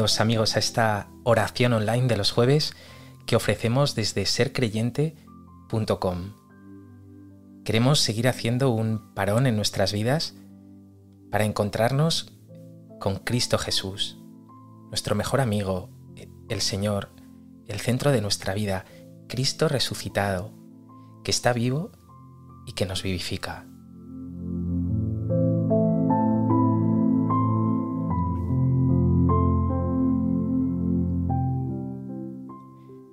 Amigos a esta oración online de los jueves que ofrecemos desde sercreyente.com. Queremos seguir haciendo un parón en nuestras vidas para encontrarnos con Cristo Jesús, nuestro mejor amigo, el Señor, el centro de nuestra vida, Cristo resucitado, que está vivo y que nos vivifica.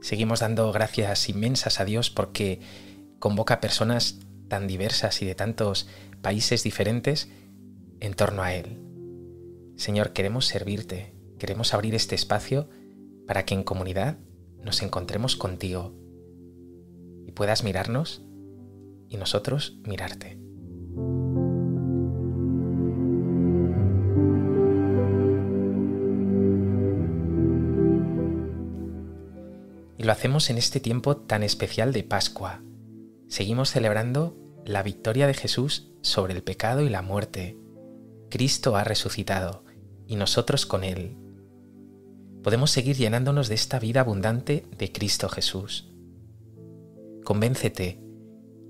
Seguimos dando gracias inmensas a Dios porque convoca personas tan diversas y de tantos países diferentes en torno a Él. Señor, queremos servirte, queremos abrir este espacio para que en comunidad nos encontremos contigo y puedas mirarnos y nosotros mirarte. Y lo hacemos en este tiempo tan especial de Pascua. Seguimos celebrando la victoria de Jesús sobre el pecado y la muerte. Cristo ha resucitado y nosotros con Él. Podemos seguir llenándonos de esta vida abundante de Cristo Jesús. Convéncete,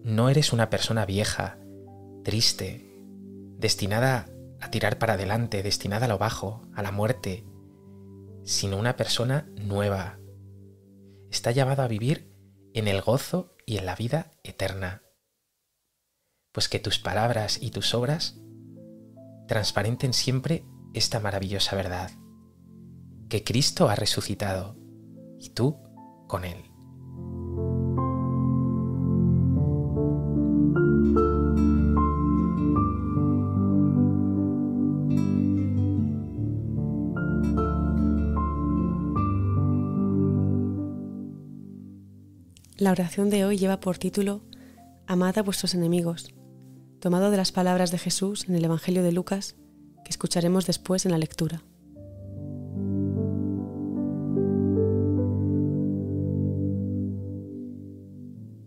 no eres una persona vieja, triste, destinada a tirar para adelante, destinada a lo bajo, a la muerte, sino una persona nueva. Está llamado a vivir en el gozo y en la vida eterna. Pues que tus palabras y tus obras transparenten siempre esta maravillosa verdad, que Cristo ha resucitado y tú con Él. La oración de hoy lleva por título Amad a vuestros enemigos, tomado de las palabras de Jesús en el Evangelio de Lucas, que escucharemos después en la lectura.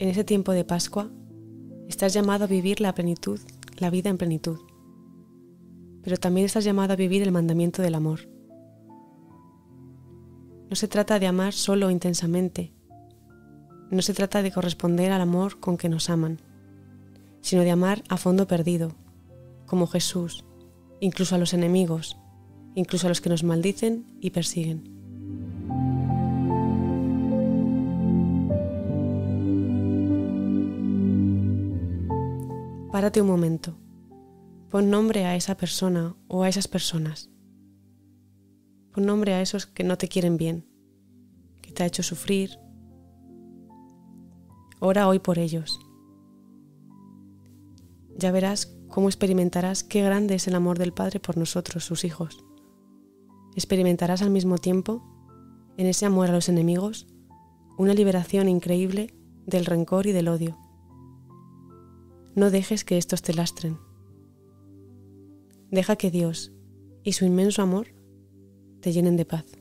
En ese tiempo de Pascua, estás llamado a vivir la plenitud, la vida en plenitud, pero también estás llamado a vivir el mandamiento del amor. No se trata de amar solo intensamente, no se trata de corresponder al amor con que nos aman, sino de amar a fondo perdido, como Jesús, incluso a los enemigos, incluso a los que nos maldicen y persiguen. Párate un momento. Pon nombre a esa persona o a esas personas. Pon nombre a esos que no te quieren bien, que te ha hecho sufrir. Ora hoy por ellos. Ya verás cómo experimentarás qué grande es el amor del Padre por nosotros, sus hijos. Experimentarás al mismo tiempo, en ese amor a los enemigos, una liberación increíble del rencor y del odio. No dejes que estos te lastren. Deja que Dios y su inmenso amor te llenen de paz.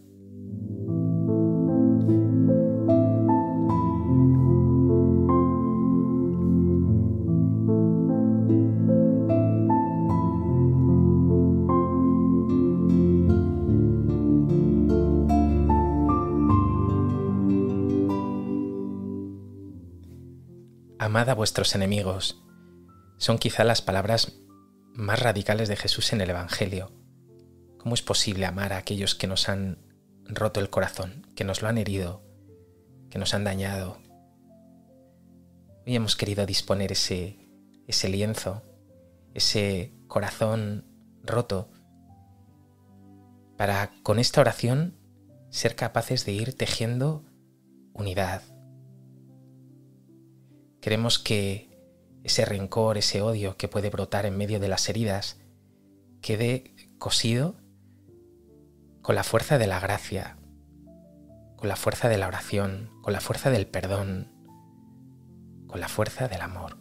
Amad a vuestros enemigos. Son quizá las palabras más radicales de Jesús en el Evangelio. ¿Cómo es posible amar a aquellos que nos han roto el corazón, que nos lo han herido, que nos han dañado? Hoy hemos querido disponer ese, ese lienzo, ese corazón roto, para con esta oración ser capaces de ir tejiendo unidad. Queremos que ese rencor, ese odio que puede brotar en medio de las heridas, quede cosido con la fuerza de la gracia, con la fuerza de la oración, con la fuerza del perdón, con la fuerza del amor.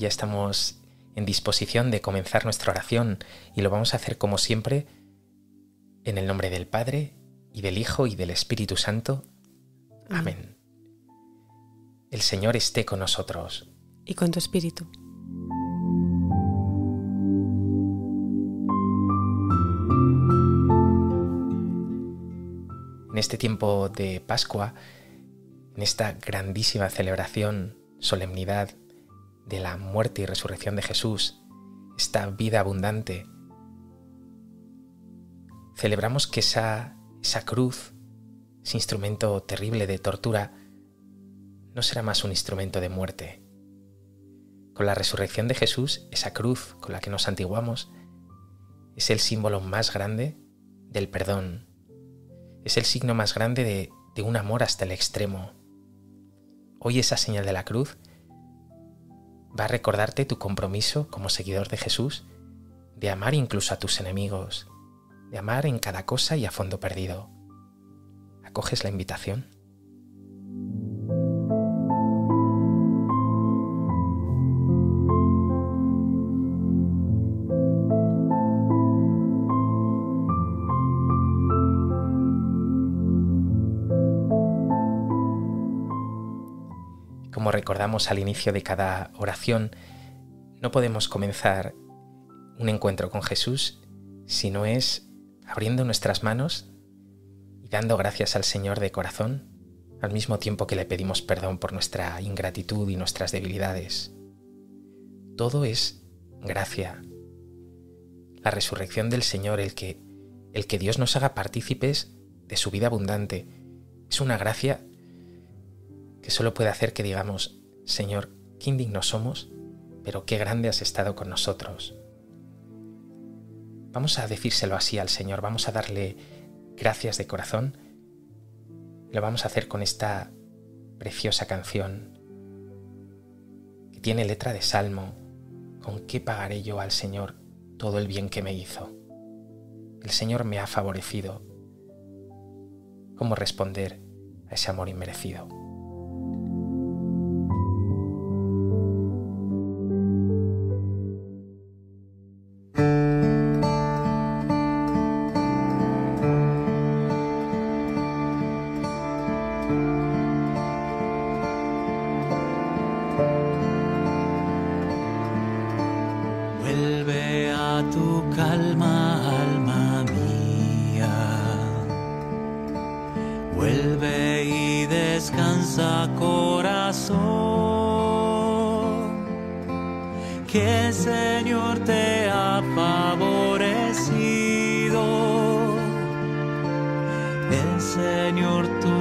Ya estamos en disposición de comenzar nuestra oración y lo vamos a hacer como siempre en el nombre del Padre y del Hijo y del Espíritu Santo. Amén. El Señor esté con nosotros. Y con tu espíritu. En este tiempo de Pascua, en esta grandísima celebración, solemnidad de la muerte y resurrección de Jesús, esta vida abundante, celebramos que esa, esa cruz, ese instrumento terrible de tortura, no será más un instrumento de muerte. Con la resurrección de Jesús, esa cruz con la que nos antiguamos, es el símbolo más grande del perdón. Es el signo más grande de, de un amor hasta el extremo. Hoy esa señal de la cruz va a recordarte tu compromiso como seguidor de Jesús de amar incluso a tus enemigos, de amar en cada cosa y a fondo perdido. ¿Acoges la invitación? Recordamos al inicio de cada oración, no podemos comenzar un encuentro con Jesús si no es abriendo nuestras manos y dando gracias al Señor de corazón, al mismo tiempo que le pedimos perdón por nuestra ingratitud y nuestras debilidades. Todo es gracia. La resurrección del Señor, el que, el que Dios nos haga partícipes de su vida abundante, es una gracia que solo puede hacer que digamos, Señor, qué indignos somos, pero qué grande has estado con nosotros. Vamos a decírselo así al Señor, vamos a darle gracias de corazón. Lo vamos a hacer con esta preciosa canción que tiene letra de salmo. ¿Con qué pagaré yo al Señor todo el bien que me hizo? El Señor me ha favorecido. ¿Cómo responder a ese amor inmerecido? Descansa, corazón. Que el Señor te ha favorecido. El Señor tu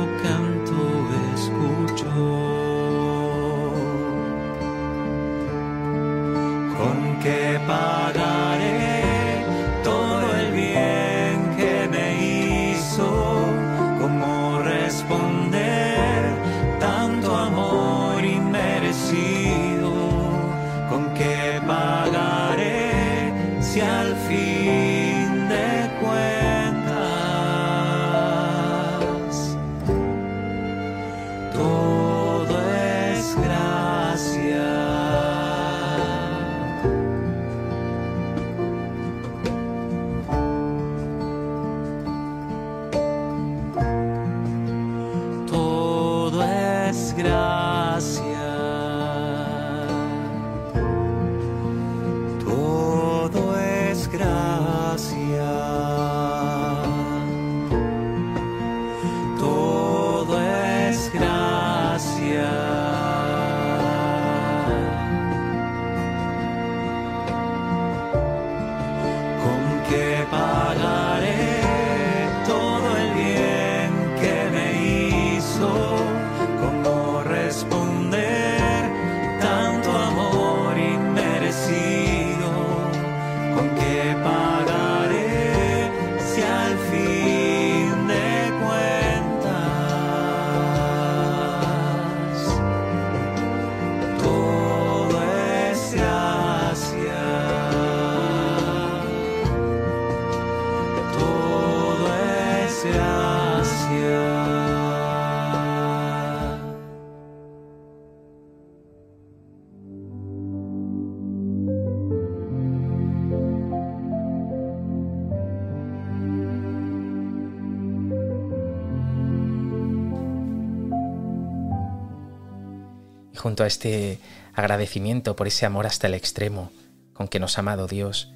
a este agradecimiento por ese amor hasta el extremo con que nos ha amado Dios,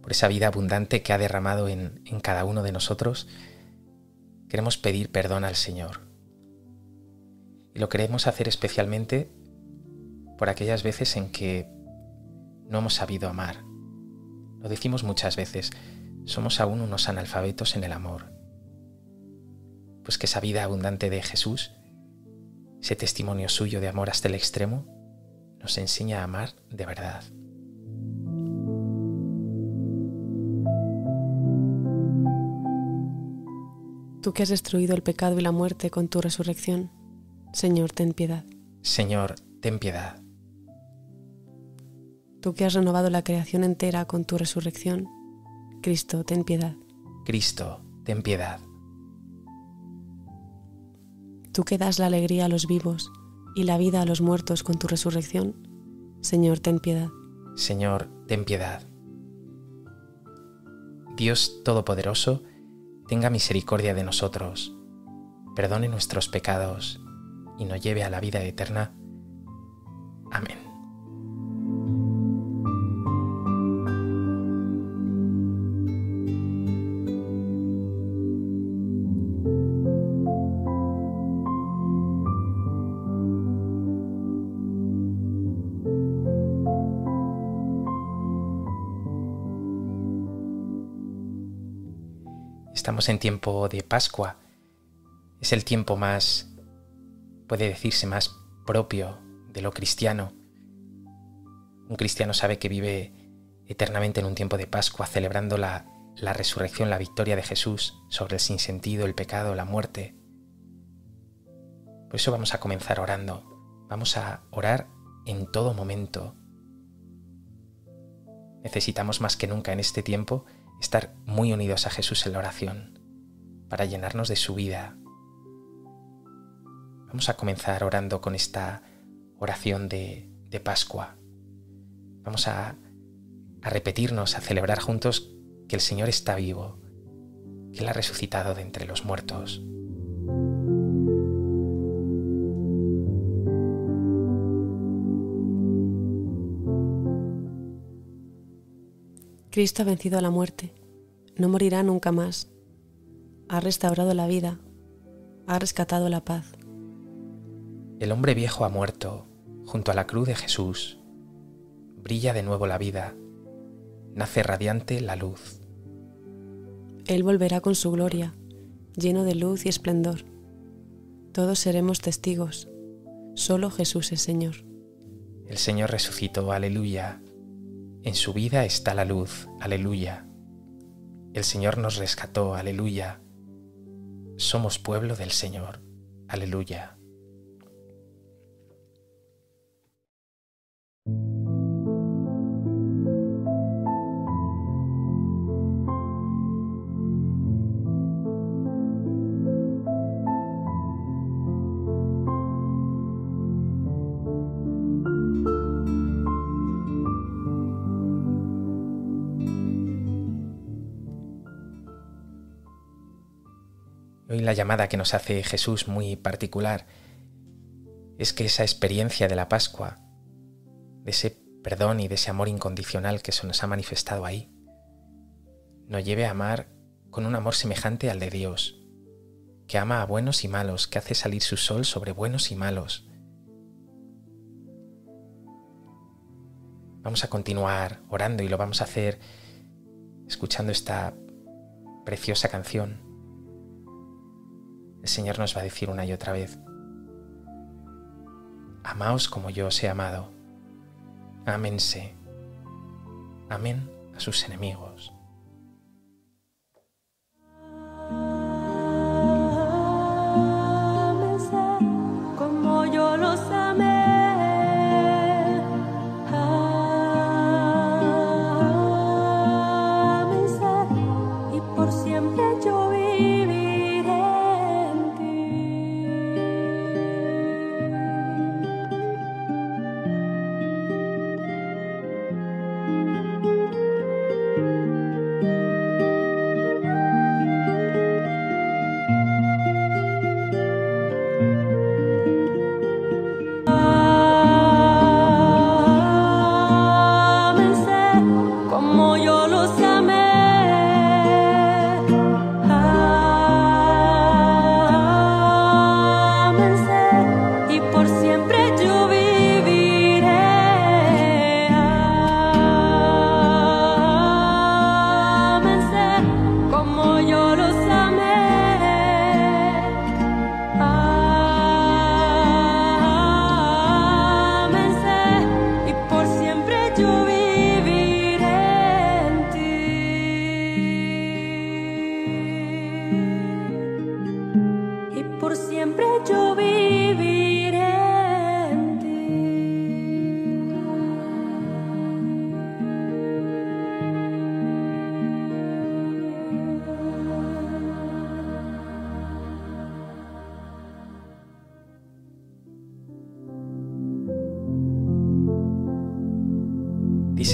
por esa vida abundante que ha derramado en, en cada uno de nosotros, queremos pedir perdón al Señor. Y lo queremos hacer especialmente por aquellas veces en que no hemos sabido amar. Lo decimos muchas veces, somos aún unos analfabetos en el amor. Pues que esa vida abundante de Jesús, ese testimonio suyo de amor hasta el extremo, nos enseña a amar de verdad. Tú que has destruido el pecado y la muerte con tu resurrección, Señor, ten piedad. Señor, ten piedad. Tú que has renovado la creación entera con tu resurrección, Cristo, ten piedad. Cristo, ten piedad. Tú que das la alegría a los vivos y la vida a los muertos con tu resurrección, Señor, ten piedad. Señor, ten piedad. Dios Todopoderoso, tenga misericordia de nosotros, perdone nuestros pecados y nos lleve a la vida eterna. Amén. En tiempo de Pascua. Es el tiempo más, puede decirse, más propio de lo cristiano. Un cristiano sabe que vive eternamente en un tiempo de Pascua, celebrando la, la resurrección, la victoria de Jesús sobre el sinsentido, el pecado, la muerte. Por eso vamos a comenzar orando. Vamos a orar en todo momento. Necesitamos más que nunca en este tiempo estar muy unidos a Jesús en la oración, para llenarnos de su vida. Vamos a comenzar orando con esta oración de, Pascua. Vamos a, a repetirnos, a celebrar juntos que el Señor está vivo, que Él ha resucitado de entre los muertos. Cristo ha vencido a la muerte, no morirá nunca más. Ha restaurado la vida, ha rescatado la paz. El hombre viejo ha muerto junto a la cruz de Jesús. Brilla de nuevo la vida, nace radiante la luz. Él volverá con su gloria, lleno de luz y esplendor. Todos seremos testigos. Solo Jesús es Señor. El Señor resucitó, aleluya. En su vida está la luz, aleluya. El Señor nos rescató, aleluya. Somos pueblo del Señor, aleluya. Llamada que nos hace Jesús muy particular es que esa experiencia de la Pascua, de ese perdón y de ese amor incondicional que se nos ha manifestado ahí, nos lleve a amar con un amor semejante al de Dios, que ama a buenos y malos, que hace salir su sol sobre buenos y malos. Vamos a continuar orando y lo vamos a hacer escuchando esta preciosa canción el Señor nos va a decir una y otra vez, amaos como yo os he amado, ámense, amén a sus enemigos.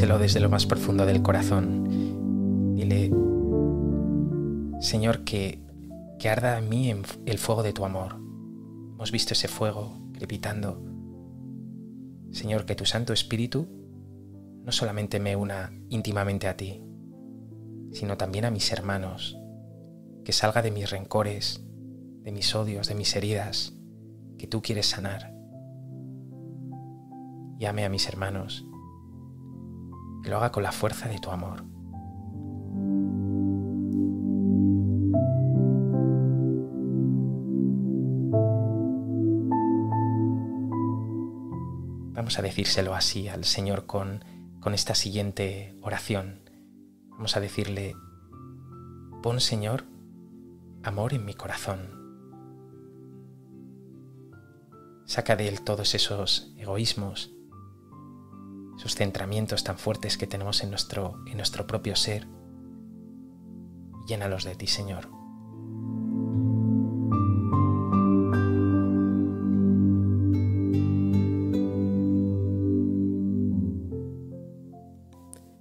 Díselo desde lo más profundo del corazón. Dile, Señor, que, que arda en mí el fuego de tu amor. Hemos visto ese fuego crepitando. Señor, que tu Santo Espíritu no solamente me una íntimamente a ti, sino también a mis hermanos, que salga de mis rencores, de mis odios, de mis heridas, que tú quieres sanar. Llame a mis hermanos, que lo haga con la fuerza de tu amor. Vamos a decírselo así al Señor con, con esta siguiente oración. Vamos a decirle, pon Señor amor en mi corazón. Saca de él todos esos egoísmos, esos centramientos tan fuertes que tenemos en nuestro, en nuestro propio ser. Llénalos de ti, Señor.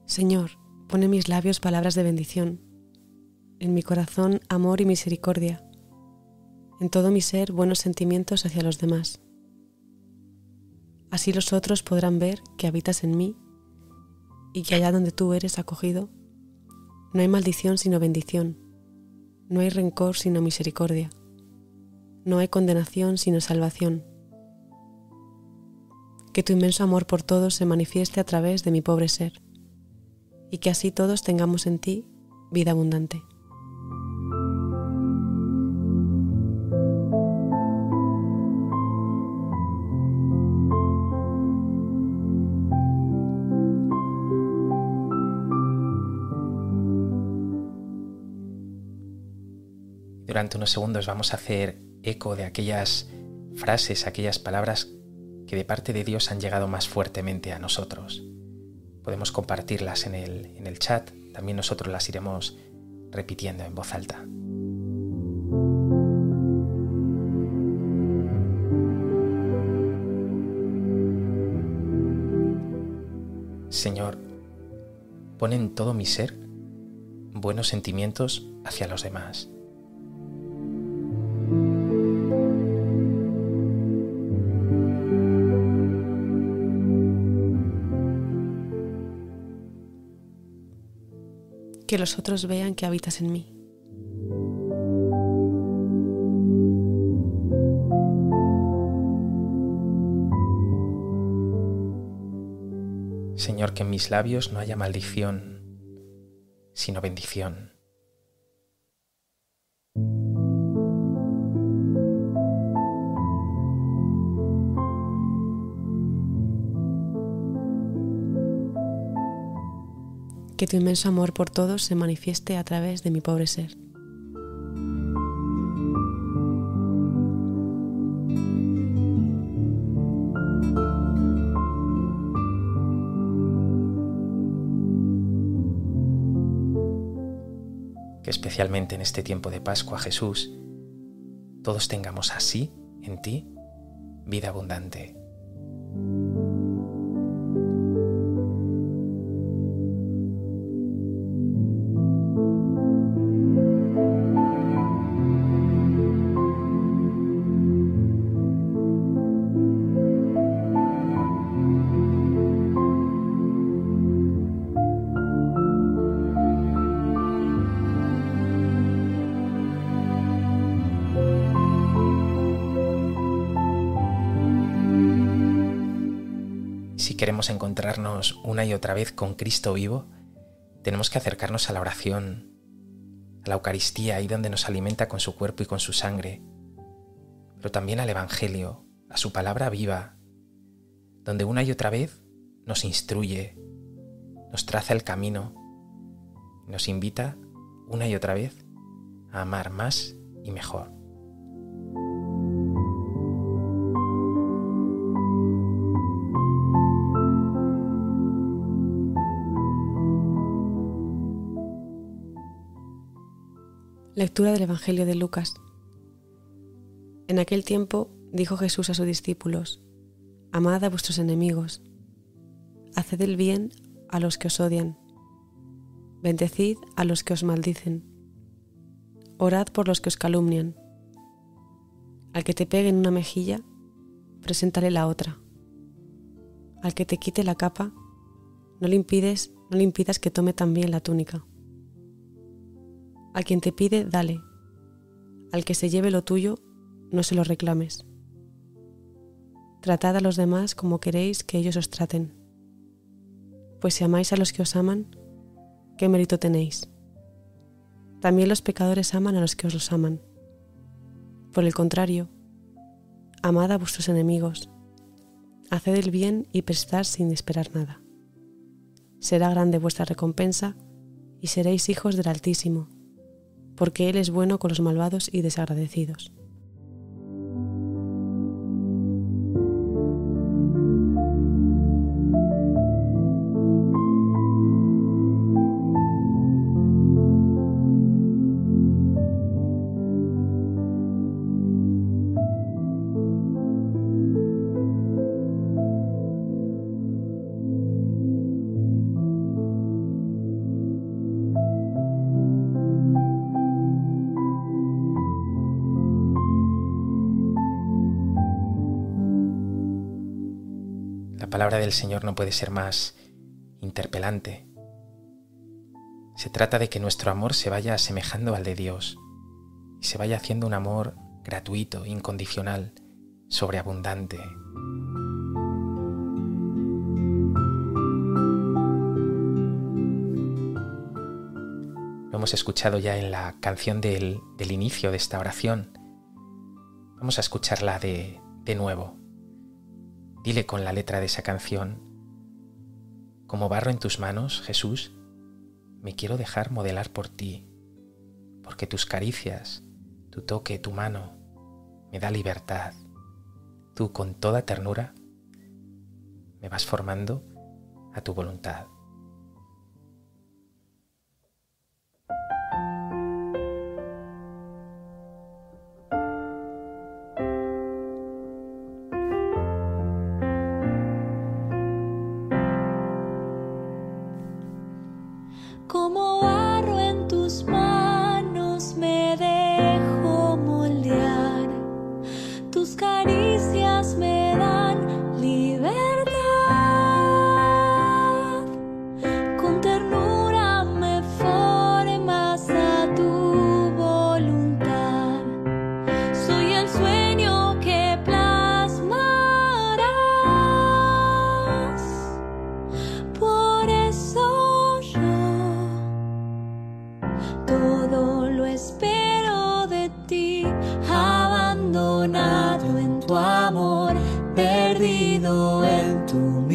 Señor, pone en mis labios palabras de bendición, en mi corazón amor y misericordia, en todo mi ser buenos sentimientos hacia los demás. Así los otros podrán ver que habitas en mí y que allá donde tú eres acogido, no hay maldición sino bendición, no hay rencor sino misericordia, no hay condenación sino salvación. Que tu inmenso amor por todos se manifieste a través de mi pobre ser y que así todos tengamos en ti vida abundante. Durante unos segundos vamos a hacer eco de aquellas frases, aquellas palabras que de parte de Dios han llegado más fuertemente a nosotros. Podemos compartirlas en el, en el chat, también nosotros las iremos repitiendo en voz alta. Señor, pon en todo mi ser buenos sentimientos hacia los demás. Que los otros vean que habitas en mí. Señor, que en mis labios no haya maldición, sino bendición. Tu inmenso amor por todos se manifieste a través de mi pobre ser. Que especialmente en este tiempo de Pascua, Jesús, todos tengamos así, en ti, vida abundante. Queremos encontrarnos una y otra vez con Cristo vivo, tenemos que acercarnos a la oración, a la Eucaristía, ahí donde nos alimenta con su cuerpo y con su sangre, pero también al Evangelio, a su palabra viva, donde una y otra vez nos instruye, nos traza el camino, nos invita una y otra vez a amar más y mejor. Lectura del Evangelio de Lucas. En aquel tiempo dijo Jesús a sus discípulos, Amad a vuestros enemigos, haced el bien a los que os odian, bendecid a los que os maldicen, orad por los que os calumnian. Al que te pegue en una mejilla, preséntale la otra. Al que te quite la capa, no le impides, no le impidas que tome también la túnica. A quien te pide, dale. Al que se lleve lo tuyo, no se lo reclames. Tratad a los demás como queréis que ellos os traten. Pues si amáis a los que os aman, ¿qué mérito tenéis? También los pecadores aman a los que os los aman. Por el contrario, amad a vuestros enemigos, haced el bien y prestad sin esperar nada. Será grande vuestra recompensa y seréis hijos del Altísimo porque Él es bueno con los malvados y desagradecidos. Palabra del Señor no puede ser más interpelante. Se trata de que nuestro amor se vaya asemejando al de Dios y se vaya haciendo un amor gratuito, incondicional, sobreabundante. Lo hemos escuchado ya en la canción del, del inicio de esta oración. Vamos a escucharla de, de nuevo. Dile con la letra de esa canción, como barro en tus manos, Jesús, me quiero dejar modelar por ti, porque tus caricias, tu toque, tu mano, me da libertad. Tú con toda ternura me vas formando a tu voluntad. Tu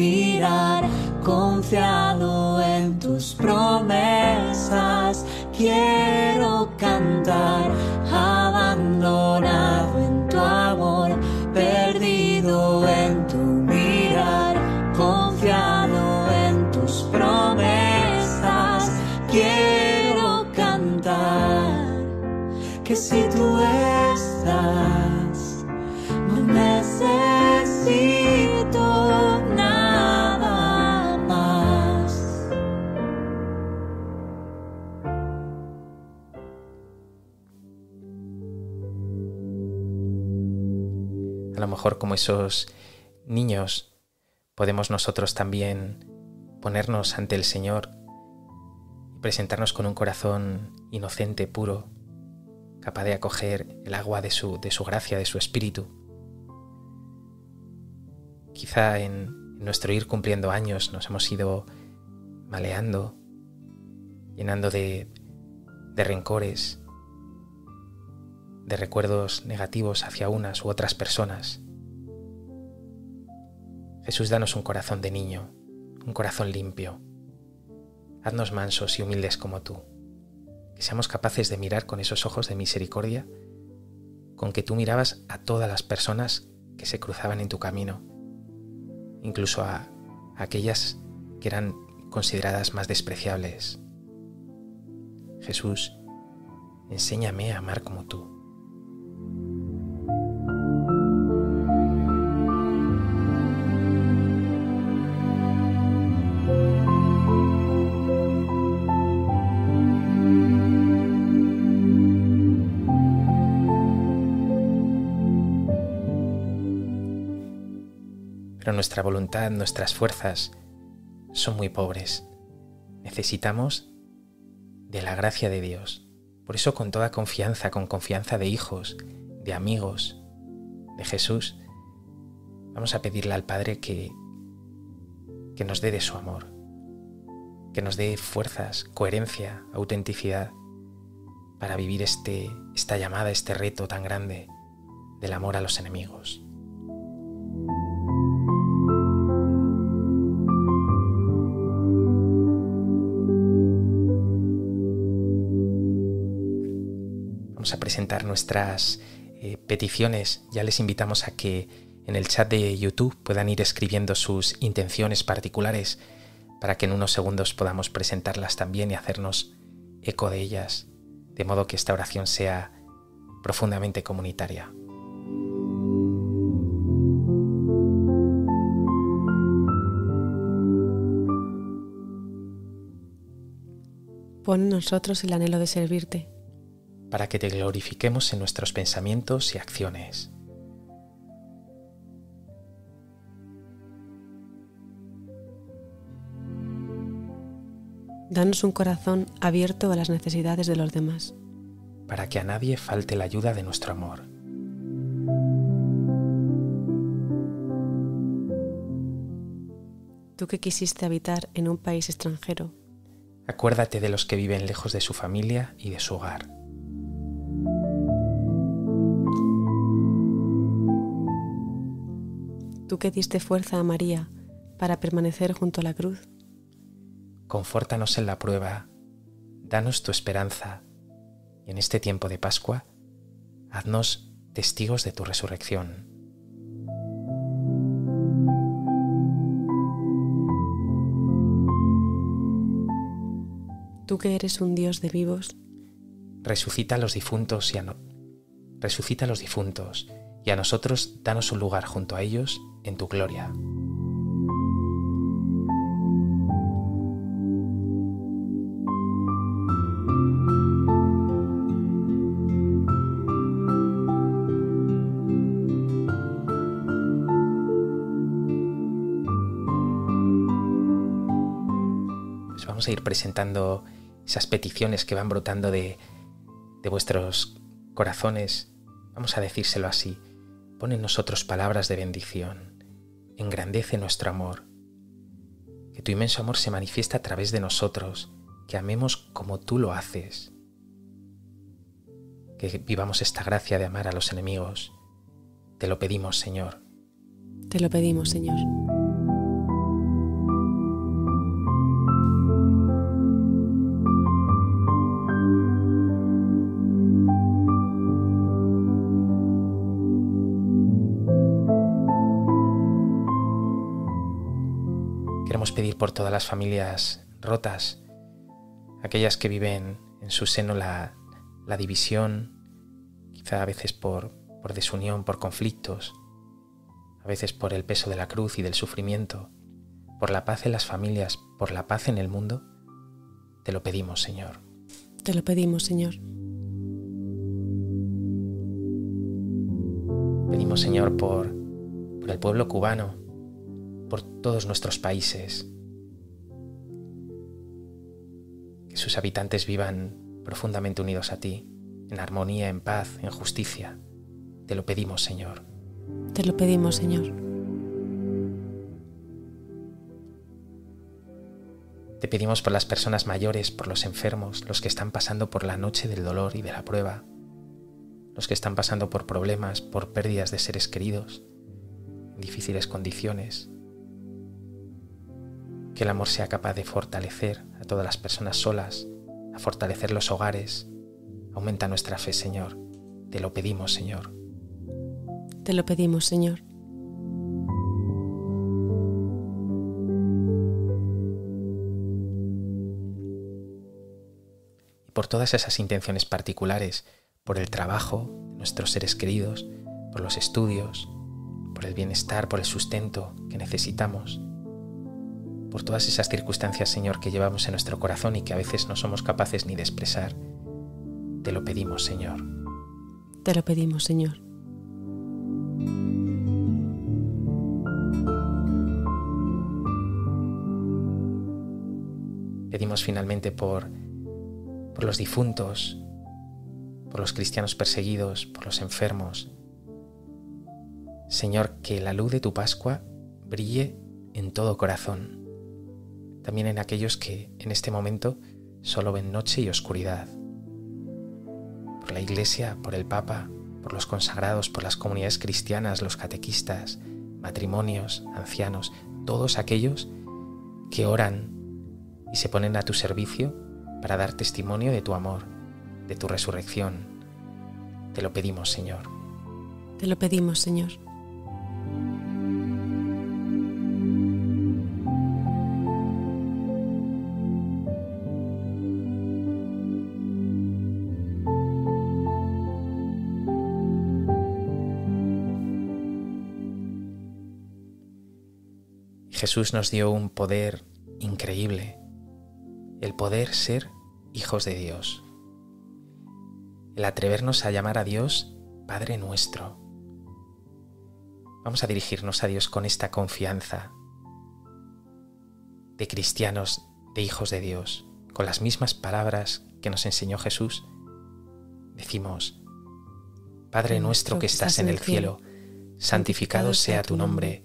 como esos niños podemos nosotros también ponernos ante el Señor y presentarnos con un corazón inocente, puro, capaz de acoger el agua de su, de su gracia, de su espíritu. Quizá en nuestro ir cumpliendo años nos hemos ido maleando, llenando de, de rencores, de recuerdos negativos hacia unas u otras personas. Jesús, danos un corazón de niño, un corazón limpio. Haznos mansos y humildes como tú, que seamos capaces de mirar con esos ojos de misericordia con que tú mirabas a todas las personas que se cruzaban en tu camino, incluso a aquellas que eran consideradas más despreciables. Jesús, enséñame a amar como tú. Nuestra voluntad, nuestras fuerzas son muy pobres. Necesitamos de la gracia de Dios. Por eso con toda confianza, con confianza de hijos, de amigos, de Jesús, vamos a pedirle al Padre que, que nos dé de su amor, que nos dé fuerzas, coherencia, autenticidad para vivir este, esta llamada, este reto tan grande del amor a los enemigos. A presentar nuestras eh, peticiones. Ya les invitamos a que en el chat de YouTube puedan ir escribiendo sus intenciones particulares para que en unos segundos podamos presentarlas también y hacernos eco de ellas, de modo que esta oración sea profundamente comunitaria. Pon en nosotros el anhelo de servirte para que te glorifiquemos en nuestros pensamientos y acciones. Danos un corazón abierto a las necesidades de los demás. Para que a nadie falte la ayuda de nuestro amor. Tú que quisiste habitar en un país extranjero. Acuérdate de los que viven lejos de su familia y de su hogar. Tú que diste fuerza a María para permanecer junto a la cruz. Confórtanos en la prueba, danos tu esperanza y en este tiempo de Pascua, haznos testigos de tu resurrección. Tú que eres un Dios de vivos, resucita a los difuntos y a no... resucita a los difuntos y a nosotros danos un lugar junto a ellos en tu gloria. Pues vamos a ir presentando esas peticiones que van brotando de, de vuestros corazones. Vamos a decírselo así. Pon en nosotros palabras de bendición engrandece nuestro amor. Que tu inmenso amor se manifiesta a través de nosotros, que amemos como tú lo haces. Que vivamos esta gracia de amar a los enemigos. Te lo pedimos, Señor. Te lo pedimos, Señor. Pedir por todas las familias rotas, aquellas que viven en su seno la, división, quizá a veces por, por desunión, por conflictos, a veces por el peso de la cruz y del sufrimiento, por la paz en las familias, por la paz en el mundo, te lo pedimos, Señor. Te lo pedimos, Señor. Pedimos, Señor, por, por el pueblo cubano, por todos nuestros países. Que sus habitantes vivan profundamente unidos a ti, en armonía, en paz, en justicia. Te lo pedimos, Señor. Te lo pedimos, Señor. Te pedimos por las personas mayores, por los enfermos, los que están pasando por la noche del dolor y de la prueba, los que están pasando por problemas, por pérdidas de seres queridos, en difíciles condiciones, que el amor sea capaz de fortalecer a todas las personas solas, a fortalecer los hogares. Aumenta nuestra fe, Señor. Te lo pedimos, Señor. Te lo pedimos, Señor. Y por por todas esas intenciones particulares, por el trabajo de nuestros seres queridos, por los estudios, por el bienestar, por el sustento que necesitamos, por todas esas circunstancias, Señor, que llevamos en nuestro corazón y que a veces no somos capaces ni de expresar. Te lo pedimos, Señor. Te lo pedimos, Señor. Pedimos finalmente por, por los difuntos, por los cristianos perseguidos, por los enfermos. Señor, que la luz de tu Pascua brille en todo corazón, también en aquellos que en este momento solo ven noche y oscuridad. Por la Iglesia, por el Papa, por los consagrados, por las comunidades cristianas, los catequistas, matrimonios, ancianos, todos aquellos que oran y se ponen a tu servicio para dar testimonio de tu amor, de tu resurrección. Te lo pedimos, Señor. Te lo pedimos, Señor. Jesús nos dio un poder increíble, el poder ser hijos de Dios, el atrevernos a llamar a Dios Padre nuestro. Vamos a dirigirnos a Dios con esta confianza de cristianos, de hijos de Dios, con las mismas palabras que nos enseñó Jesús. Decimos, Padre nuestro que estás en el cielo, santificado sea tu nombre,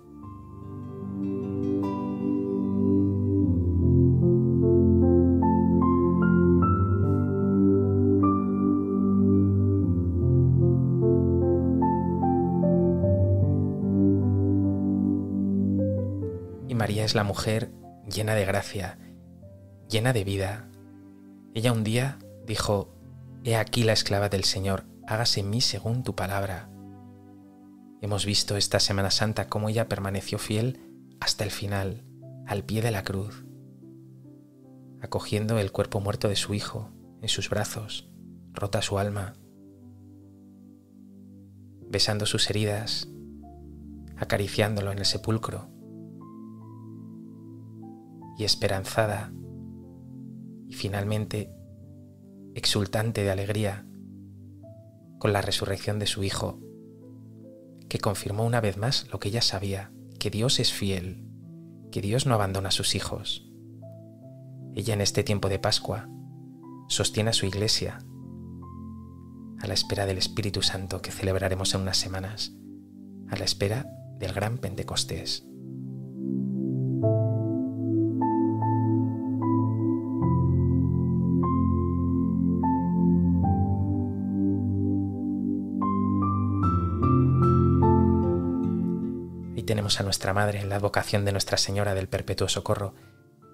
María es la mujer llena de gracia, llena de vida. Ella un día dijo, He aquí la esclava del Señor, hágase en mí según tu palabra. Hemos visto esta Semana Santa cómo ella permaneció fiel hasta el final, al pie de la cruz, acogiendo el cuerpo muerto de su hijo en sus brazos, rota su alma, besando sus heridas, acariciándolo en el sepulcro y esperanzada y finalmente exultante de alegría con la resurrección de su Hijo, que confirmó una vez más lo que ella sabía, que Dios es fiel, que Dios no abandona a sus hijos. Ella en este tiempo de Pascua sostiene a su iglesia a la espera del Espíritu Santo que celebraremos en unas semanas, a la espera del gran Pentecostés. Tenemos a nuestra Madre en la advocación de Nuestra Señora del Perpetuo Socorro.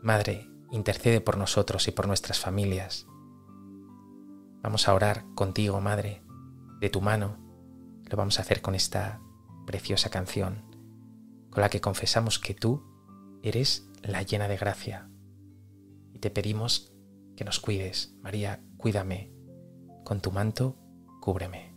Madre, intercede por nosotros y por nuestras familias. Vamos a orar contigo, Madre, de tu mano. Lo vamos a hacer con esta preciosa canción, con la que confesamos que tú eres la llena de gracia. Y te pedimos que nos cuides. María, cuídame. Con tu manto, cúbreme.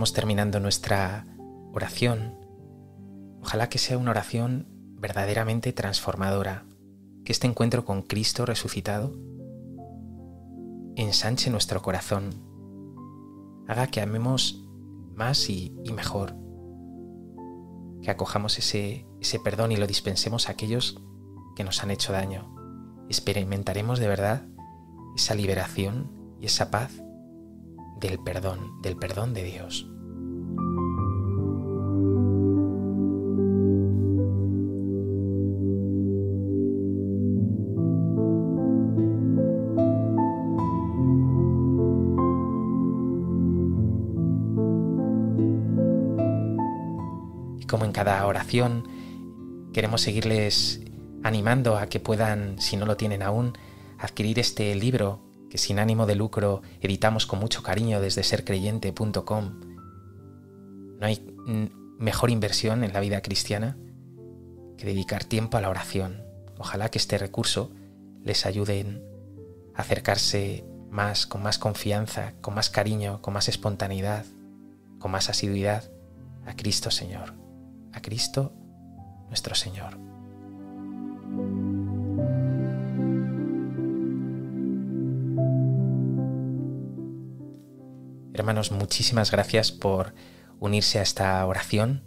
Terminando nuestra oración. Ojalá que sea una oración verdaderamente transformadora, que este encuentro con Cristo resucitado ensanche nuestro corazón, haga que amemos más y, mejor, que acojamos ese perdón y lo dispensemos a aquellos que nos han hecho daño. Experimentaremos de verdad esa liberación y esa paz del perdón, del perdón de Dios. Cada oración, queremos seguirles animando a que puedan, si no lo tienen aún, adquirir este libro que sin ánimo de lucro editamos con mucho cariño desde sercreyente.com. No hay mejor inversión en la vida cristiana que dedicar tiempo a la oración. Ojalá que este recurso les ayude a acercarse más, con más confianza, con más cariño, con más espontaneidad, con más asiduidad a Cristo Señor a Cristo nuestro Señor. Hermanos, muchísimas gracias por unirse a esta oración,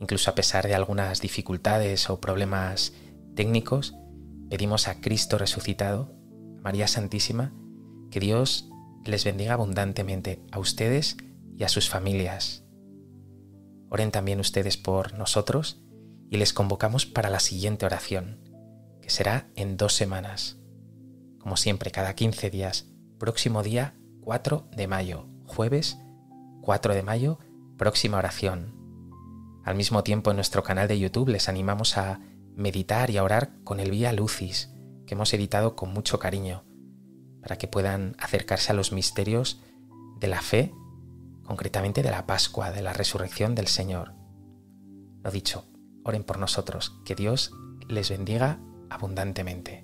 incluso a pesar de algunas dificultades o problemas técnicos. Pedimos a Cristo resucitado, a María Santísima, que Dios les bendiga abundantemente a ustedes y a sus familias, Oren también ustedes por nosotros y les convocamos para la siguiente oración, que será en dos semanas. Como siempre, cada 15 días, próximo día 4 de mayo, jueves 4 de mayo, próxima oración. Al mismo tiempo en nuestro canal de YouTube les animamos a meditar y a orar con el Vía Lucis, que hemos editado con mucho cariño, para que puedan acercarse a los misterios de la fe concretamente de la Pascua, de la resurrección del Señor. Lo dicho, oren por nosotros, que Dios les bendiga abundantemente.